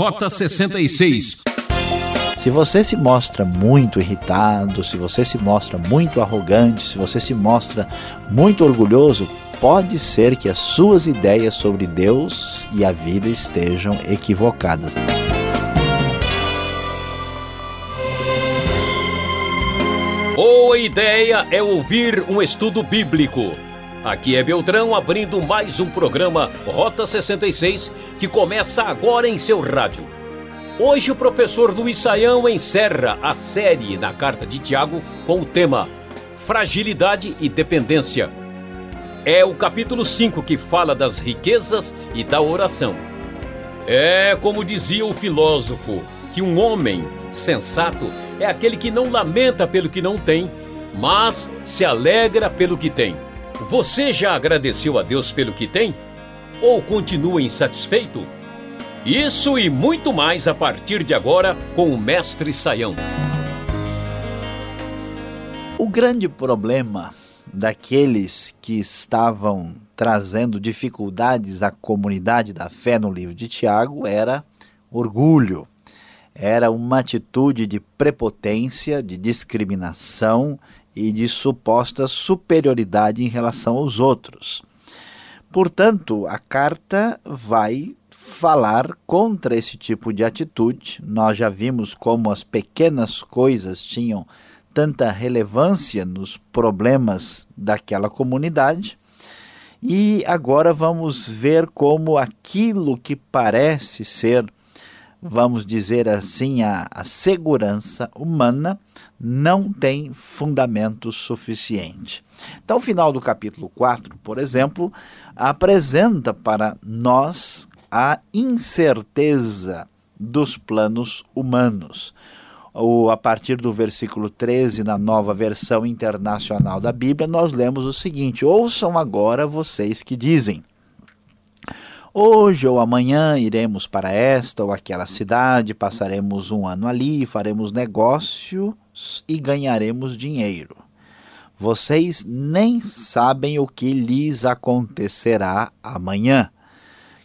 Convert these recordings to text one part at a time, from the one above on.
Rota 66. Se você se mostra muito irritado, se você se mostra muito arrogante, se você se mostra muito orgulhoso, pode ser que as suas ideias sobre Deus e a vida estejam equivocadas. Boa ideia é ouvir um estudo bíblico. Aqui é Beltrão abrindo mais um programa Rota 66 que começa agora em seu rádio. Hoje o professor Luiz Saião encerra a série na carta de Tiago com o tema Fragilidade e Dependência. É o capítulo 5 que fala das riquezas e da oração. É como dizia o filósofo, que um homem sensato é aquele que não lamenta pelo que não tem, mas se alegra pelo que tem. Você já agradeceu a Deus pelo que tem? Ou continua insatisfeito? Isso e muito mais a partir de agora com o Mestre Saião. O grande problema daqueles que estavam trazendo dificuldades à comunidade da fé no livro de Tiago era orgulho. Era uma atitude de prepotência, de discriminação e de suposta superioridade em relação aos outros. Portanto, a carta vai falar contra esse tipo de atitude. Nós já vimos como as pequenas coisas tinham tanta relevância nos problemas daquela comunidade. E agora vamos ver como aquilo que parece ser, vamos dizer assim, a, a segurança humana não tem fundamento suficiente. Então, o final do capítulo 4, por exemplo, apresenta para nós a incerteza dos planos humanos o, a partir do versículo 13, na nova versão internacional da Bíblia, nós lemos o seguinte: Ouçam agora vocês que dizem. Hoje ou amanhã iremos para esta ou aquela cidade, passaremos um ano ali, faremos negócios e ganharemos dinheiro. Vocês nem sabem o que lhes acontecerá amanhã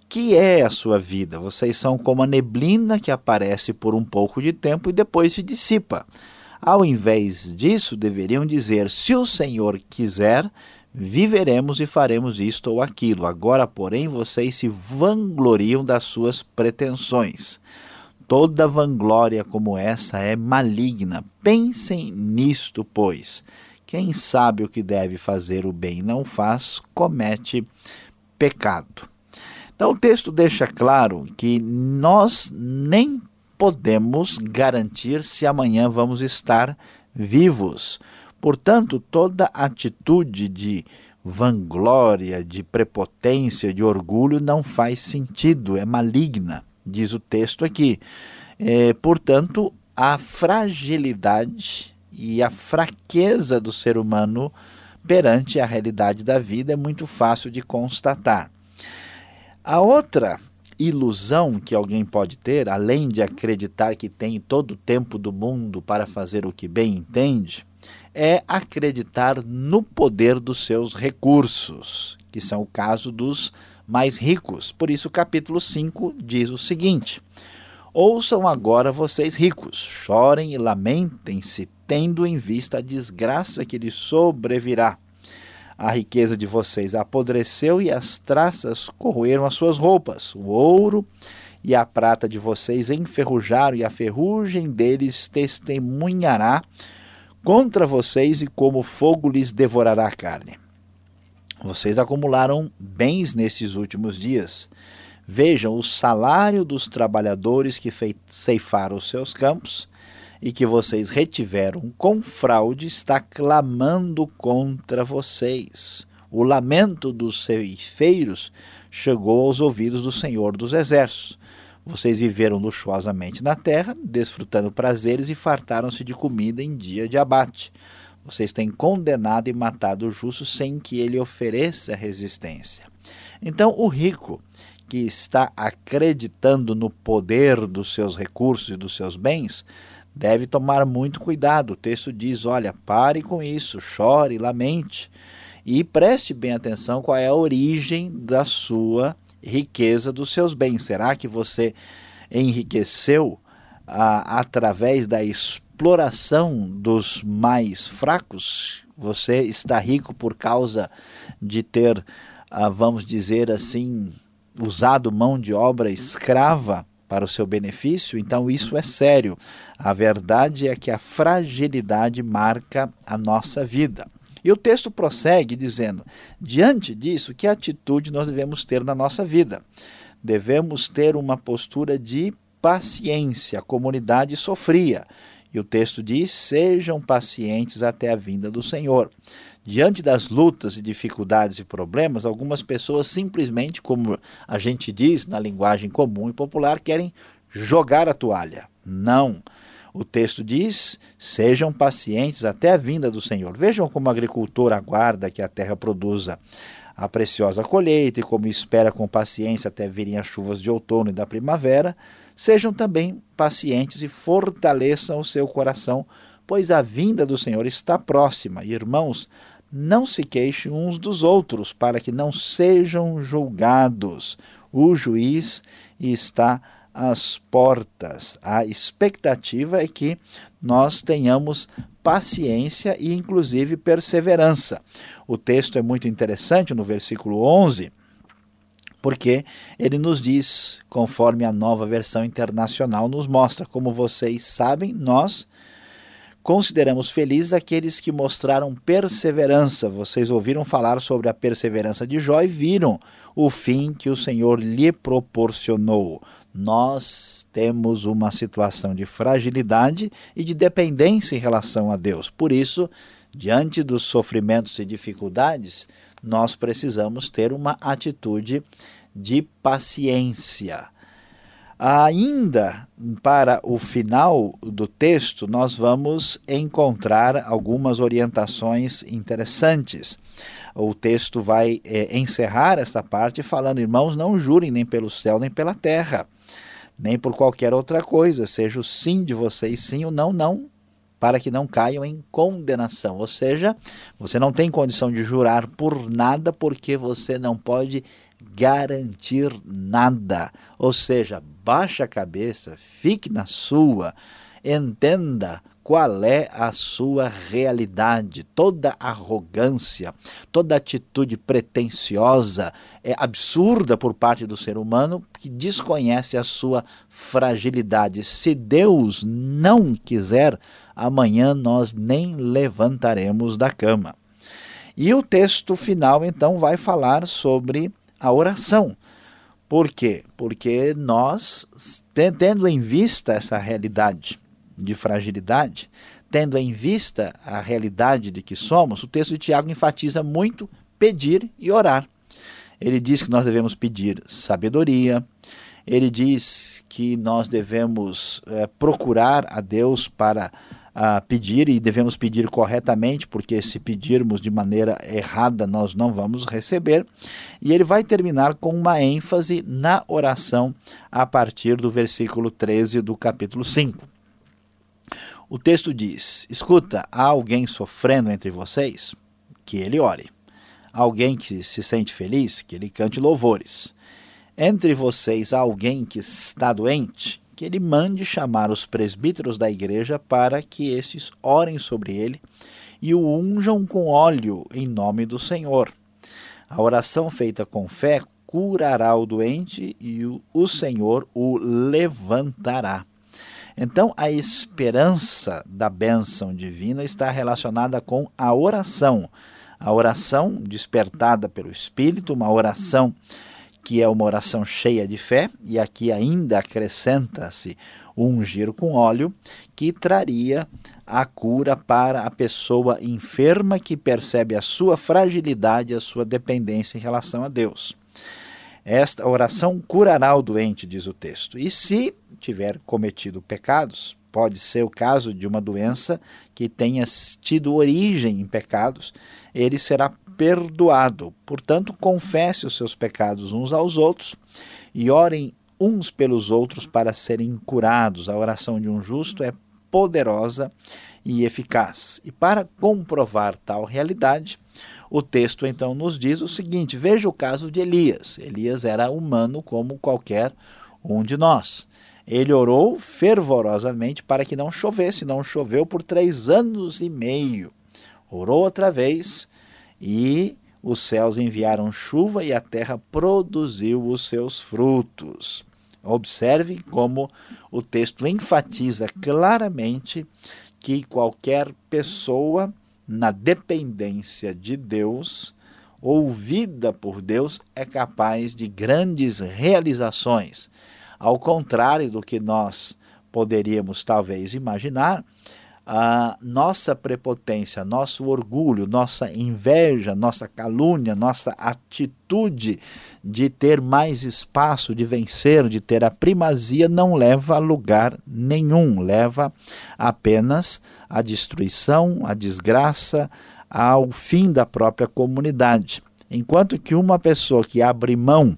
que é a sua vida. Vocês são como a neblina que aparece por um pouco de tempo e depois se dissipa. Ao invés disso, deveriam dizer: se o Senhor quiser, viveremos e faremos isto ou aquilo. Agora, porém, vocês se vangloriam das suas pretensões. Toda vanglória como essa é maligna. Pensem nisto, pois. Quem sabe o que deve fazer o bem não faz, comete pecado. Então o texto deixa claro que nós nem podemos garantir se amanhã vamos estar vivos. Portanto, toda atitude de vanglória, de prepotência, de orgulho não faz sentido, é maligna, diz o texto aqui. É, portanto, a fragilidade e a fraqueza do ser humano perante a realidade da vida é muito fácil de constatar. A outra ilusão que alguém pode ter, além de acreditar que tem todo o tempo do mundo para fazer o que bem entende, é acreditar no poder dos seus recursos, que são o caso dos mais ricos. Por isso, o capítulo 5 diz o seguinte: Ouçam agora vocês ricos, chorem e lamentem-se, tendo em vista a desgraça que lhes sobrevirá a riqueza de vocês apodreceu e as traças corroeram as suas roupas. O ouro e a prata de vocês enferrujaram, e a ferrugem deles testemunhará contra vocês, e como fogo lhes devorará a carne. Vocês acumularam bens nesses últimos dias. Vejam o salário dos trabalhadores que ceifaram os seus campos e que vocês retiveram com fraude está clamando contra vocês. O lamento dos ceifeiros chegou aos ouvidos do Senhor dos Exércitos. Vocês viveram luxuosamente na terra, desfrutando prazeres e fartaram-se de comida em dia de abate. Vocês têm condenado e matado o justo sem que ele ofereça resistência. Então, o rico que está acreditando no poder dos seus recursos e dos seus bens, deve tomar muito cuidado. O texto diz: olha, pare com isso, chore, lamente e preste bem atenção qual é a origem da sua riqueza, dos seus bens. Será que você enriqueceu a, através da exploração dos mais fracos? Você está rico por causa de ter, ah, vamos dizer assim, usado mão de obra escrava para o seu benefício? Então isso é sério. A verdade é que a fragilidade marca a nossa vida. E o texto prossegue dizendo: diante disso, que atitude nós devemos ter na nossa vida? Devemos ter uma postura de paciência. A comunidade sofria. E o texto diz: sejam pacientes até a vinda do Senhor. Diante das lutas e dificuldades e problemas, algumas pessoas simplesmente, como a gente diz na linguagem comum e popular, querem jogar a toalha. Não. O texto diz: sejam pacientes até a vinda do Senhor. Vejam como o agricultor aguarda que a terra produza a preciosa colheita e como espera com paciência até virem as chuvas de outono e da primavera. Sejam também pacientes e fortaleçam o seu coração, pois a vinda do Senhor está próxima. Irmãos, não se queixem uns dos outros, para que não sejam julgados. O juiz está às portas. A expectativa é que nós tenhamos paciência e, inclusive, perseverança. O texto é muito interessante no versículo 11 porque ele nos diz, conforme a nova versão internacional nos mostra, como vocês sabem, nós consideramos felizes aqueles que mostraram perseverança. Vocês ouviram falar sobre a perseverança de Jó e viram o fim que o Senhor lhe proporcionou. Nós temos uma situação de fragilidade e de dependência em relação a Deus. Por isso, diante dos sofrimentos e dificuldades, nós precisamos ter uma atitude de paciência. Ainda para o final do texto, nós vamos encontrar algumas orientações interessantes. O texto vai é, encerrar esta parte falando: irmãos, não jurem nem pelo céu nem pela terra, nem por qualquer outra coisa, seja o sim de vocês sim, o não, não, para que não caiam em condenação. Ou seja, você não tem condição de jurar por nada porque você não pode garantir nada. Ou seja, baixa a cabeça, fique na sua, entenda qual é a sua realidade. Toda arrogância, toda atitude pretensiosa é absurda por parte do ser humano que desconhece a sua fragilidade. Se Deus não quiser, amanhã nós nem levantaremos da cama. E o texto final, então, vai falar sobre a oração. Por quê? Porque nós, tendo em vista essa realidade de fragilidade, tendo em vista a realidade de que somos, o texto de Tiago enfatiza muito pedir e orar. Ele diz que nós devemos pedir sabedoria, ele diz que nós devemos é, procurar a Deus para a pedir e devemos pedir corretamente, porque se pedirmos de maneira errada nós não vamos receber. E ele vai terminar com uma ênfase na oração a partir do versículo 13 do capítulo 5. O texto diz: Escuta, há alguém sofrendo entre vocês? Que ele ore. Alguém que se sente feliz? Que ele cante louvores. Entre vocês há alguém que está doente? que ele mande chamar os presbíteros da igreja para que estes orem sobre ele e o unjam com óleo em nome do Senhor. A oração feita com fé curará o doente e o Senhor o levantará. Então, a esperança da bênção divina está relacionada com a oração. A oração despertada pelo Espírito, uma oração que é uma oração cheia de fé, e aqui ainda acrescenta-se ungir com óleo, que traria a cura para a pessoa enferma que percebe a sua fragilidade, a sua dependência em relação a Deus. Esta oração curará o doente, diz o texto. E se tiver cometido pecados, pode ser o caso de uma doença que tenha tido origem em pecados, ele será perdoado. Portanto, confesse os seus pecados uns aos outros e orem uns pelos outros para serem curados. A oração de um justo é poderosa e eficaz. E para comprovar tal realidade, o texto então nos diz o seguinte: veja o caso de Elias. Elias era humano como qualquer um de nós. Ele orou fervorosamente para que não chovesse. Não choveu por três anos e meio. Orou outra vez e os céus enviaram chuva e a terra produziu os seus frutos. Observe como o texto enfatiza claramente que qualquer pessoa na dependência de Deus, ouvida por Deus, é capaz de grandes realizações. Ao contrário do que nós poderíamos talvez imaginar, a nossa prepotência, nosso orgulho, nossa inveja, nossa calúnia, nossa atitude de ter mais espaço, de vencer, de ter a primazia, não leva a lugar nenhum, leva apenas à destruição, à desgraça, ao fim da própria comunidade. Enquanto que uma pessoa que abre mão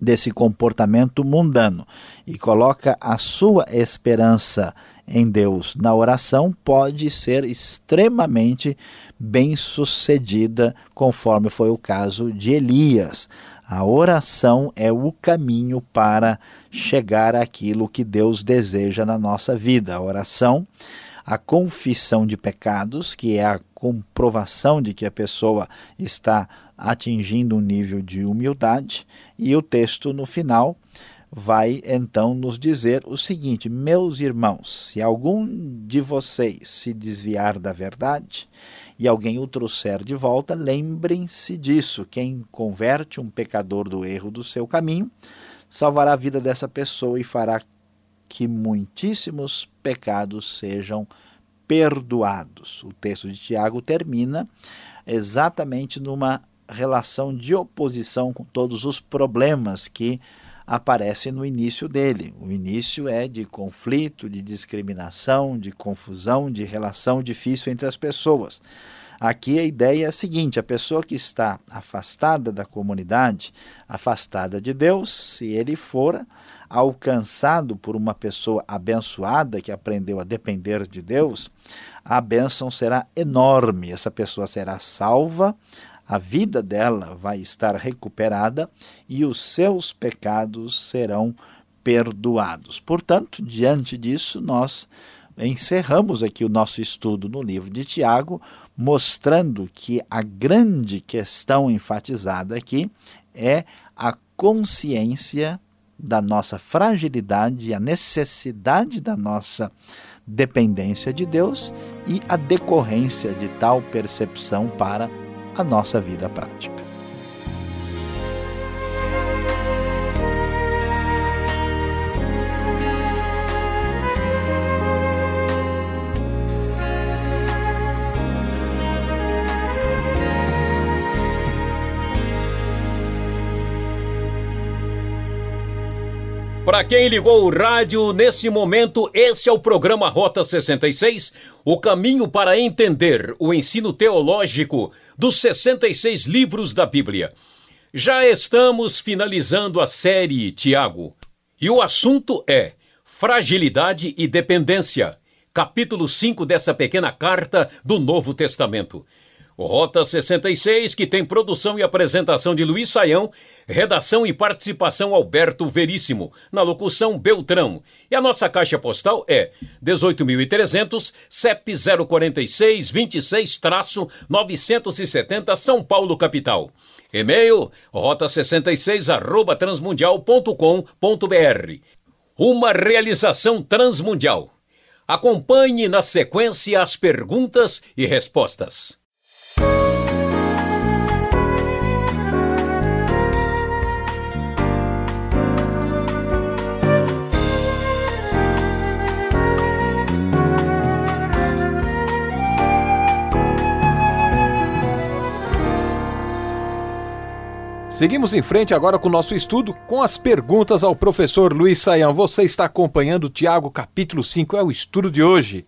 desse comportamento mundano e coloca a sua esperança em Deus na oração pode ser extremamente bem-sucedida, conforme foi o caso de Elias. A oração é o caminho para chegar àquilo que Deus deseja na nossa vida. A oração, a confissão de pecados, que é a comprovação de que a pessoa está atingindo um nível de humildade, e o texto no final vai então nos dizer o seguinte: Meus irmãos, se algum de vocês se desviar da verdade e alguém o trouxer de volta, lembrem-se disso. Quem converte um pecador do erro do seu caminho, salvará a vida dessa pessoa e fará que muitíssimos pecados sejam perdoados. O texto de Tiago termina exatamente numa relação de oposição com todos os problemas que aparece no início dele. O início é de conflito, de discriminação, de confusão, de relação difícil entre as pessoas. Aqui a ideia é a seguinte: a pessoa que está afastada da comunidade, afastada de Deus, se ele for alcançado por uma pessoa abençoada que aprendeu a depender de Deus, a bênção será enorme. Essa pessoa será salva, a vida dela vai estar recuperada e os seus pecados serão perdoados. Portanto, diante disso, nós encerramos aqui o nosso estudo no livro de Tiago, mostrando que a grande questão enfatizada aqui é a consciência da nossa fragilidade, a necessidade da nossa dependência de Deus e a decorrência de tal percepção para a nossa vida prática. Para quem ligou o rádio nesse momento, esse é o programa Rota 66, o caminho para entender o ensino teológico dos 66 livros da Bíblia. Já estamos finalizando a série Tiago, e o assunto é Fragilidade e Dependência, capítulo 5 dessa pequena carta do Novo Testamento. Rota 66, que tem produção e apresentação de Luiz Saião, redação e participação Alberto Veríssimo, na locução Beltrão. E a nossa caixa postal é 18.300, CEP 046 26-970 São Paulo, capital. E-mail rota66 arroba transmundial.com.br. Uma realização transmundial. Acompanhe na sequência as perguntas e respostas. Seguimos em frente agora com o nosso estudo com as perguntas ao professor Luiz Saião. Você está acompanhando Tiago capítulo 5, é o estudo de hoje.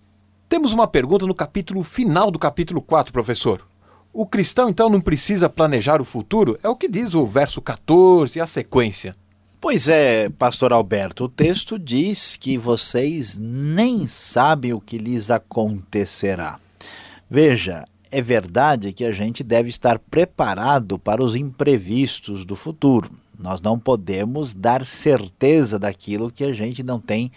Temos uma pergunta no capítulo final do capítulo 4, professor. O cristão então não precisa planejar o futuro? É o que diz o verso 14 e a sequência. Pois é, pastor Alberto, o texto diz que vocês nem sabem o que lhes acontecerá. Veja, é verdade que a gente deve estar preparado para os imprevistos do futuro. Nós não podemos dar certeza daquilo que a gente não tem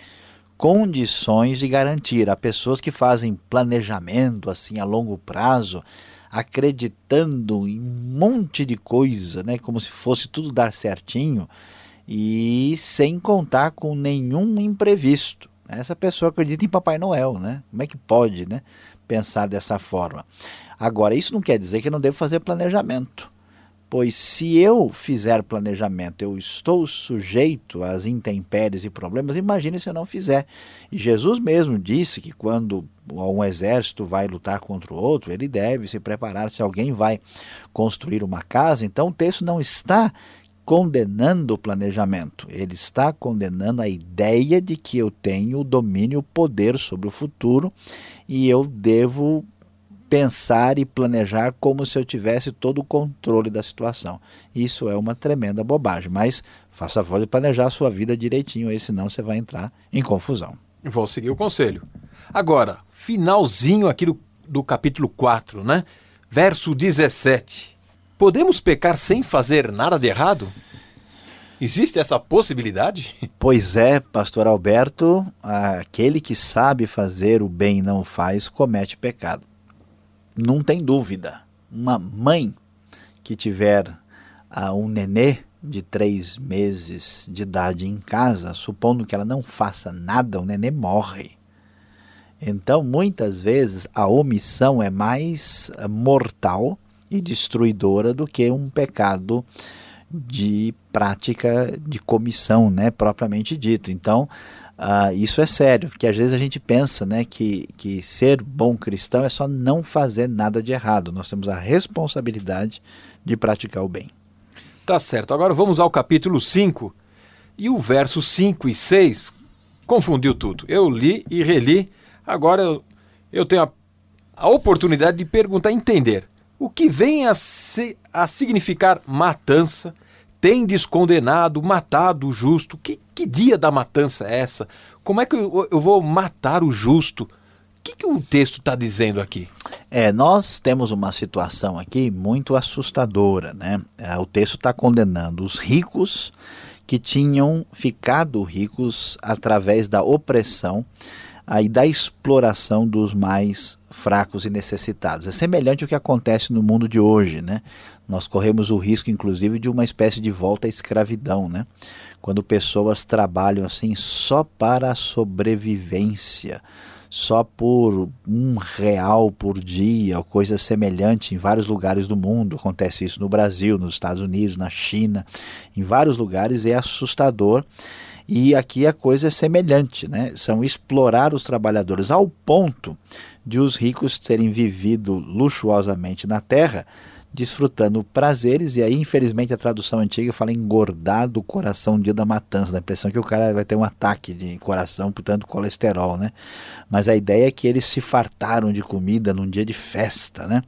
condições de garantir. Há pessoas que fazem planejamento assim a longo prazo, acreditando em um monte de coisa, né, como se fosse tudo dar certinho e sem contar com nenhum imprevisto. Essa pessoa acredita em Papai Noel, né? Como é que pode, né, pensar dessa forma? Agora, isso não quer dizer que eu não devo fazer planejamento. Pois se eu fizer planejamento, eu estou sujeito às intempéries e problemas, imagine se eu não fizer. E Jesus mesmo disse que quando um exército vai lutar contra o outro, ele deve se preparar. Se alguém vai construir uma casa, então o texto não está condenando o planejamento, ele está condenando a ideia de que eu tenho o domínio, o poder sobre o futuro e eu devo pensar e planejar como se eu tivesse todo o controle da situação. Isso é uma tremenda bobagem, mas faça a favor de planejar a sua vida direitinho, aí senão você vai entrar em confusão. Vou seguir o conselho. Agora, finalzinho aqui do, do capítulo 4, né? Verso 17. Podemos pecar sem fazer nada de errado? Existe essa possibilidade? Pois é, pastor Alberto, aquele que sabe fazer o bem e não o faz, comete pecado não tem dúvida. Uma mãe que tiver uh, um nenê de três meses de idade em casa, supondo que ela não faça nada, o nenê morre. Então, muitas vezes, a omissão é mais uh, mortal e destruidora do que um pecado de prática de comissão, né, propriamente dito. Então, Uh, isso é sério, porque às vezes a gente pensa né, que, que ser bom cristão é só não fazer nada de errado. Nós temos a responsabilidade de praticar o bem. Tá certo. Agora vamos ao capítulo 5. E o verso 5 e 6 confundiu tudo. Eu li e reli. Agora eu, eu tenho a, a oportunidade de perguntar, entender. O que vem a, se, a significar matança, tendes condenado, matado o justo. Que, que dia da matança é essa? Como é que eu, eu vou matar o justo? O que, que o texto está dizendo aqui? É, nós temos uma situação aqui muito assustadora, né? É, o texto está condenando os ricos que tinham ficado ricos através da opressão aí da exploração dos mais fracos e necessitados. É semelhante ao que acontece no mundo de hoje, né? Nós corremos o risco, inclusive, de uma espécie de volta à escravidão, né? Quando pessoas trabalham assim só para a sobrevivência, só por um real por dia, ou coisa semelhante em vários lugares do mundo. Acontece isso no Brasil, nos Estados Unidos, na China, em vários lugares é assustador. E aqui a coisa é semelhante, né? São explorar os trabalhadores ao ponto de os ricos terem vivido luxuosamente na terra desfrutando prazeres, e aí, infelizmente, a tradução antiga fala engordar do coração dia da matança, dá a impressão que o cara vai ter um ataque de coração, portanto, colesterol, né? Mas a ideia é que eles se fartaram de comida num dia de festa, né?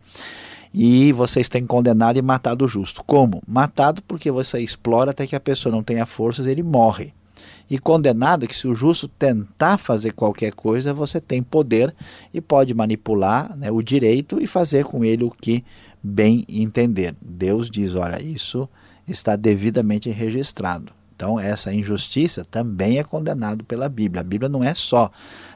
E vocês têm condenado e matado o justo. Como? Matado porque você explora até que a pessoa não tenha forças ele morre. E condenado que se o justo tentar fazer qualquer coisa, você tem poder e pode manipular né, o direito e fazer com ele o que bem entender. Deus diz: olha, isso está devidamente registrado. Então, essa injustiça também é condenado pela Bíblia. A Bíblia não é só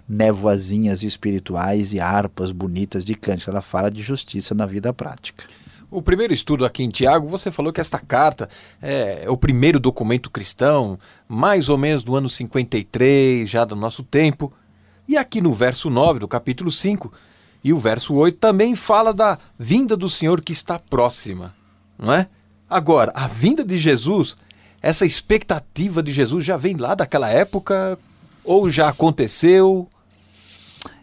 névoazinhas espirituais e harpas bonitas de cântico, ela fala de justiça na vida prática. O primeiro estudo aqui em Tiago, você falou que esta carta é, é o primeiro documento cristão, mais ou menos do ano 53, já do nosso tempo. E aqui no verso 9 do capítulo 5, e o verso 8 também fala da vinda do Senhor que está próxima, não é? Agora, a vinda de Jesus, essa expectativa de Jesus já vem lá daquela época ou já aconteceu?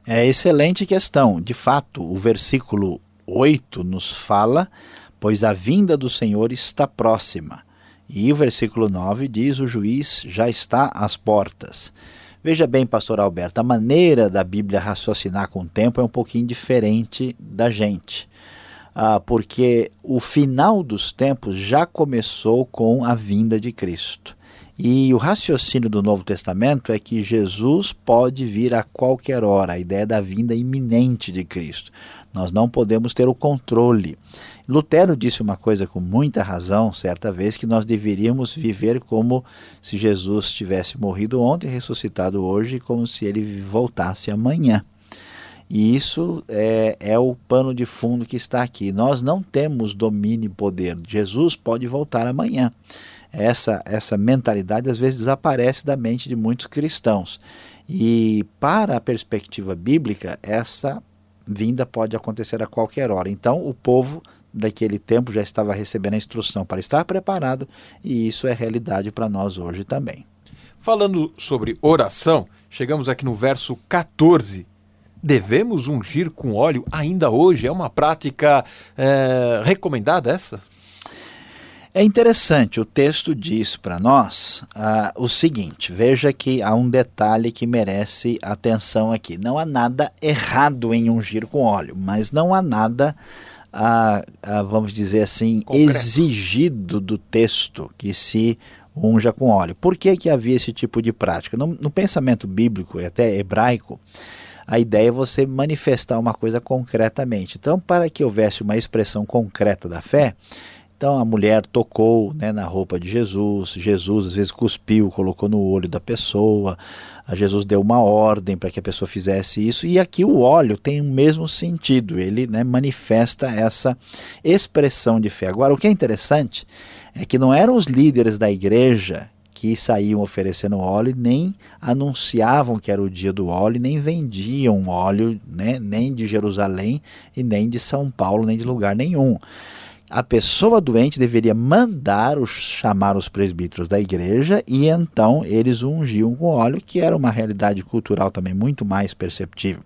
É excelente questão. De fato, o versículo 8 nos fala, pois a vinda do Senhor está próxima. E o versículo 9 diz: o juiz já está às portas. Veja bem, pastor Alberto, a maneira da Bíblia raciocinar com o tempo é um pouquinho diferente da gente. Ah, porque o final dos tempos já começou com a vinda de Cristo. E o raciocínio do Novo Testamento é que Jesus pode vir a qualquer hora, a ideia da vinda iminente de Cristo. Nós não podemos ter o controle. Lutero disse uma coisa com muita razão, certa vez, que nós deveríamos viver como se Jesus tivesse morrido ontem, ressuscitado hoje, como se ele voltasse amanhã. E isso é, é, o pano de fundo que está aqui. Nós não temos domínio e poder. Jesus pode voltar amanhã. Essa, essa mentalidade às vezes desaparece da mente de muitos cristãos. E para a perspectiva bíblica, essa vinda pode acontecer a qualquer hora. Então, o povo daquele tempo já estava recebendo a instrução para estar preparado, e isso é realidade para nós hoje também. Falando sobre oração, chegamos aqui no verso 14. Devemos ungir com óleo ainda hoje? É uma prática é, recomendada essa? É interessante, o texto diz para nós uh, o seguinte: veja que há um detalhe que merece atenção aqui. Não há nada errado em ungir com óleo, mas não há nada a, a, vamos dizer assim, Concreto. exigido do texto que se unja com óleo. Por que, que havia esse tipo de prática? No, no pensamento bíblico e até hebraico, a ideia é você manifestar uma coisa concretamente. Então, para que houvesse uma expressão concreta da fé, então a mulher tocou né, na roupa de Jesus, Jesus às vezes cuspiu, colocou no olho da pessoa, Jesus deu uma ordem para que a pessoa fizesse isso, e aqui o óleo tem o mesmo sentido, ele né, manifesta essa expressão de fé. Agora, o que é interessante é que não eram os líderes da igreja que saíam oferecendo óleo, nem anunciavam que era o dia do óleo, nem vendiam óleo, né, nem de Jerusalém e nem de São Paulo, nem de lugar nenhum a pessoa doente deveria mandar os, chamar os presbíteros da igreja e então eles ungiam com óleo, que era uma realidade cultural também muito mais perceptível.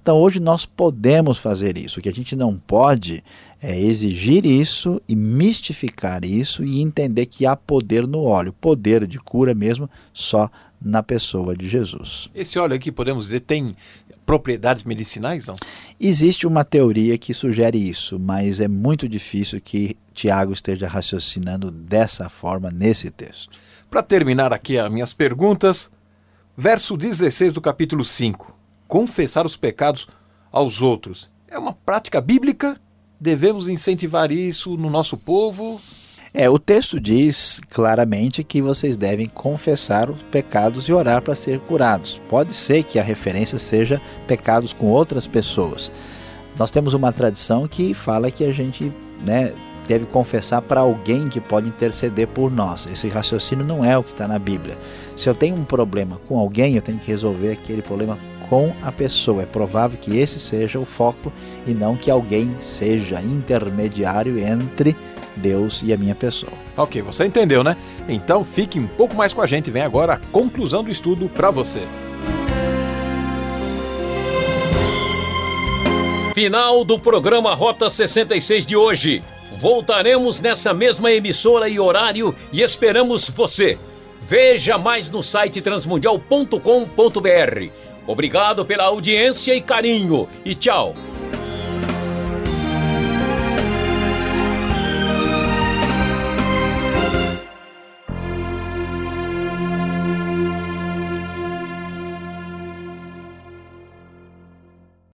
Então hoje nós podemos fazer isso. O que a gente não pode é exigir isso e mistificar isso e entender que há poder no óleo, poder de cura mesmo só na pessoa de Jesus. Esse óleo aqui, podemos dizer, tem propriedades medicinais? Não? Existe uma teoria que sugere isso, mas é muito difícil que Tiago esteja raciocinando dessa forma nesse texto. Para terminar aqui as minhas perguntas, verso 16 do capítulo 5. Confessar os pecados aos outros. É uma prática bíblica? Devemos incentivar isso no nosso povo? É, o texto diz claramente que vocês devem confessar os pecados e orar para ser curados. Pode ser que a referência seja pecados com outras pessoas. Nós temos uma tradição que fala que a gente né, deve confessar para alguém que pode interceder por nós. Esse raciocínio não é o que está na Bíblia. Se eu tenho um problema com alguém, eu tenho que resolver aquele problema com a pessoa. É provável que esse seja o foco e não que alguém seja intermediário entre Deus e a minha pessoa. Ok, você entendeu, né? Então fique um pouco mais com a gente. Vem agora a conclusão do estudo para você. Final do programa Rota 66 de hoje. Voltaremos nessa mesma emissora e horário e esperamos você. Veja mais no site transmundial.com.br. Obrigado pela audiência e carinho e tchau.